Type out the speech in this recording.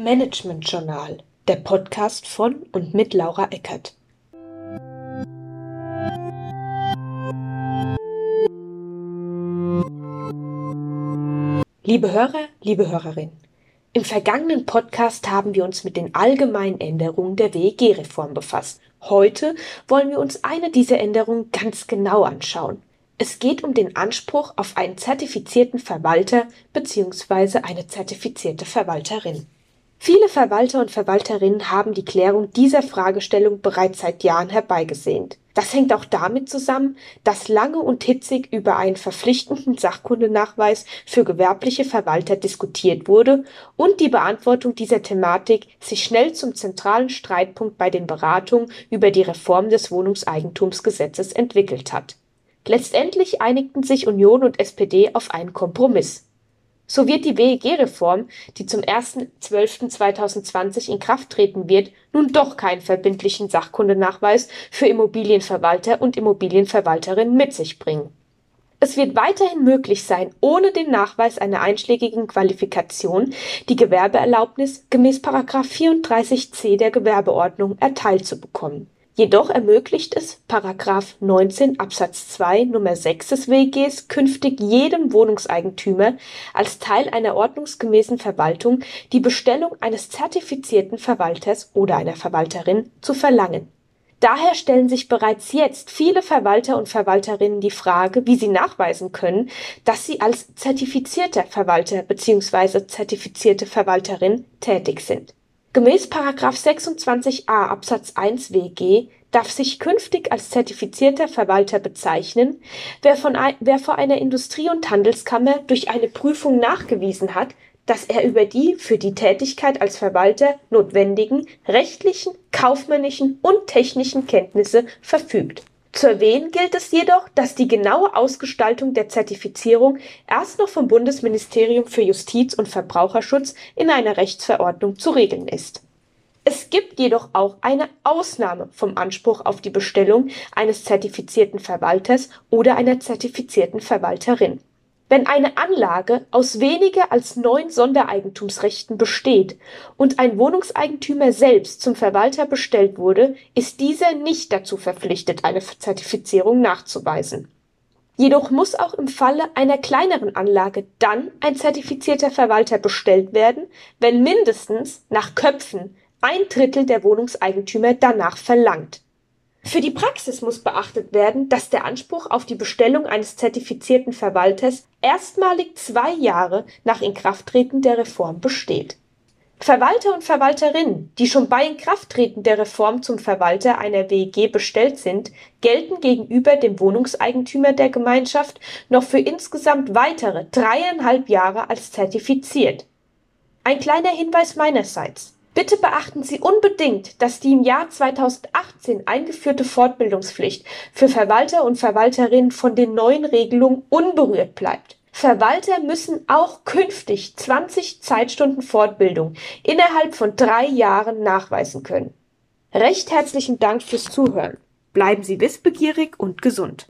Management Journal, der Podcast von und mit Laura Eckert. Liebe Hörer, liebe Hörerinnen, im vergangenen Podcast haben wir uns mit den allgemeinen Änderungen der WEG-Reform befasst. Heute wollen wir uns eine dieser Änderungen ganz genau anschauen. Es geht um den Anspruch auf einen zertifizierten Verwalter bzw. eine zertifizierte Verwalterin. Viele Verwalter und Verwalterinnen haben die Klärung dieser Fragestellung bereits seit Jahren herbeigesehnt. Das hängt auch damit zusammen, dass lange und hitzig über einen verpflichtenden Sachkundenachweis für gewerbliche Verwalter diskutiert wurde und die Beantwortung dieser Thematik sich schnell zum zentralen Streitpunkt bei den Beratungen über die Reform des Wohnungseigentumsgesetzes entwickelt hat. Letztendlich einigten sich Union und SPD auf einen Kompromiss. So wird die WEG-Reform, die zum 1.12.2020 in Kraft treten wird, nun doch keinen verbindlichen Sachkundenachweis für Immobilienverwalter und Immobilienverwalterinnen mit sich bringen. Es wird weiterhin möglich sein, ohne den Nachweis einer einschlägigen Qualifikation die Gewerbeerlaubnis gemäß 34c der Gewerbeordnung erteilt zu bekommen Jedoch ermöglicht es § 19 Absatz 2 Nr. 6 des WEGs künftig jedem Wohnungseigentümer als Teil einer ordnungsgemäßen Verwaltung die Bestellung eines zertifizierten Verwalters oder einer Verwalterin zu verlangen. Daher stellen sich bereits jetzt viele Verwalter und Verwalterinnen die Frage, wie sie nachweisen können, dass sie als zertifizierter Verwalter bzw. zertifizierte Verwalterin tätig sind Gemäß § 26a Absatz 1 WG darf sich künftig als zertifizierter Verwalter bezeichnen, wer, von wer vor einer Industrie- und Handelskammer durch eine Prüfung nachgewiesen hat, dass er über die für die Tätigkeit als Verwalter notwendigen rechtlichen, kaufmännischen und technischen Kenntnisse verfügt zu erwähnen gilt es jedoch, dass die genaue Ausgestaltung der Zertifizierung erst noch vom Bundesministerium für Justiz und Verbraucherschutz in einer Rechtsverordnung zu regeln ist. Es gibt jedoch auch eine Ausnahme vom Anspruch auf die Bestellung eines zertifizierten Verwalters oder einer zertifizierten Verwalterin wenn eine Anlage aus weniger als neun Sondereigentumsrechten besteht und ein Wohnungseigentümer selbst zum Verwalter bestellt wurde, ist dieser nicht dazu verpflichtet, eine Zertifizierung nachzuweisen. Jedoch muss auch im Falle einer kleineren Anlage dann ein zertifizierter Verwalter bestellt werden, wenn mindestens nach Köpfen ein Drittel der Wohnungseigentümer danach verlangt für die Praxis muss beachtet werden, dass der Anspruch auf die Bestellung eines zertifizierten Verwalters erstmalig zwei Jahre nach Inkrafttreten der Reform besteht. Verwalter und Verwalterinnen, die schon bei Inkrafttreten der Reform zum Verwalter einer WEG bestellt sind, gelten gegenüber dem Wohnungseigentümer der Gemeinschaft noch für insgesamt weitere dreieinhalb Jahre als zertifiziert. Ein kleiner Hinweis meinerseits. Bitte beachten Sie unbedingt, dass die im Jahr 2018 eingeführte Fortbildungspflicht für Verwalter und Verwalterinnen von den neuen Regelungen unberührt bleibt. Verwalter müssen auch künftig 20 Zeitstunden Fortbildung innerhalb von drei Jahren nachweisen können. Recht herzlichen Dank fürs Zuhören. Bleiben Sie wissbegierig und gesund.